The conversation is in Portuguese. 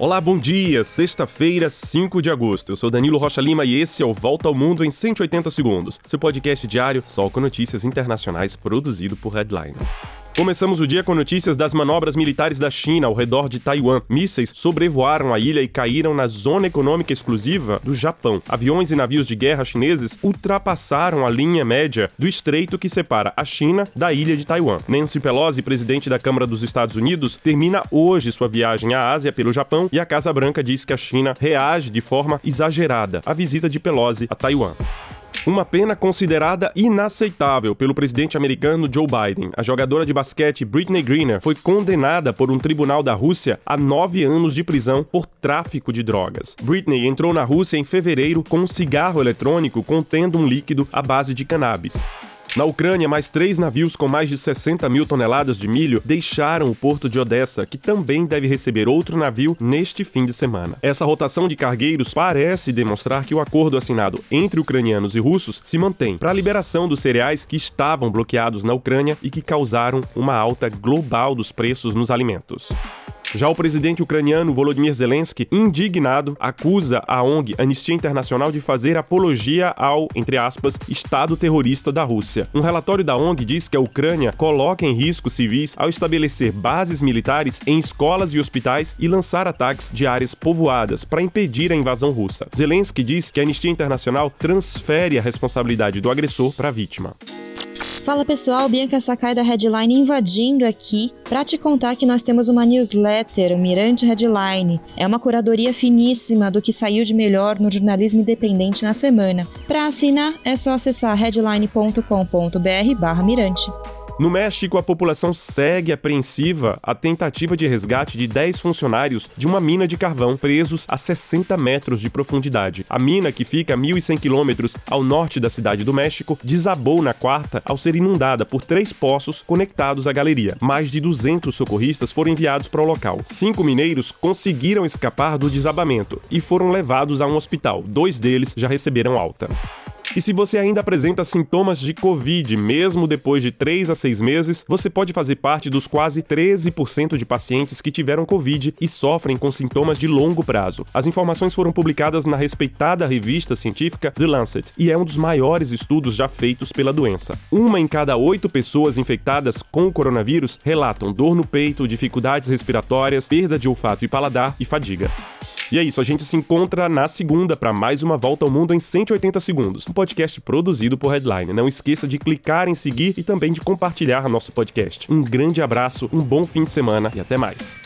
Olá, bom dia! Sexta-feira, 5 de agosto. Eu sou Danilo Rocha Lima e esse é o Volta ao Mundo em 180 Segundos, seu podcast diário só com notícias internacionais produzido por Headline. Começamos o dia com notícias das manobras militares da China ao redor de Taiwan. Mísseis sobrevoaram a ilha e caíram na zona econômica exclusiva do Japão. Aviões e navios de guerra chineses ultrapassaram a linha média do estreito que separa a China da ilha de Taiwan. Nancy Pelosi, presidente da Câmara dos Estados Unidos, termina hoje sua viagem à Ásia pelo Japão e a Casa Branca diz que a China reage de forma exagerada à visita de Pelosi a Taiwan. Uma pena considerada inaceitável pelo presidente americano Joe Biden. A jogadora de basquete Britney Greener foi condenada por um tribunal da Rússia a nove anos de prisão por tráfico de drogas. Britney entrou na Rússia em fevereiro com um cigarro eletrônico contendo um líquido à base de cannabis. Na Ucrânia, mais três navios com mais de 60 mil toneladas de milho deixaram o porto de Odessa, que também deve receber outro navio neste fim de semana. Essa rotação de cargueiros parece demonstrar que o acordo assinado entre ucranianos e russos se mantém para a liberação dos cereais que estavam bloqueados na Ucrânia e que causaram uma alta global dos preços nos alimentos. Já o presidente ucraniano Volodymyr Zelensky, indignado, acusa a ONG Anistia Internacional de fazer apologia ao, entre aspas, Estado terrorista da Rússia. Um relatório da ONG diz que a Ucrânia coloca em risco civis ao estabelecer bases militares em escolas e hospitais e lançar ataques de áreas povoadas para impedir a invasão russa. Zelensky diz que a Anistia Internacional transfere a responsabilidade do agressor para a vítima. Fala pessoal, Bianca Sakai da Headline invadindo aqui para te contar que nós temos uma newsletter, o Mirante Headline. É uma curadoria finíssima do que saiu de melhor no jornalismo independente na semana. Para assinar é só acessar headline.com.br/mirante. No México, a população segue apreensiva a tentativa de resgate de 10 funcionários de uma mina de carvão presos a 60 metros de profundidade. A mina, que fica a 1.100 quilômetros ao norte da cidade do México, desabou na quarta ao ser inundada por três poços conectados à galeria. Mais de 200 socorristas foram enviados para o local. Cinco mineiros conseguiram escapar do desabamento e foram levados a um hospital. Dois deles já receberam alta. E se você ainda apresenta sintomas de Covid, mesmo depois de 3 a 6 meses, você pode fazer parte dos quase 13% de pacientes que tiveram Covid e sofrem com sintomas de longo prazo. As informações foram publicadas na respeitada revista científica The Lancet e é um dos maiores estudos já feitos pela doença. Uma em cada oito pessoas infectadas com o coronavírus relatam dor no peito, dificuldades respiratórias, perda de olfato e paladar e fadiga. E é isso, a gente se encontra na segunda para mais uma volta ao mundo em 180 segundos, um podcast produzido por Headline. Não esqueça de clicar em seguir e também de compartilhar nosso podcast. Um grande abraço, um bom fim de semana e até mais.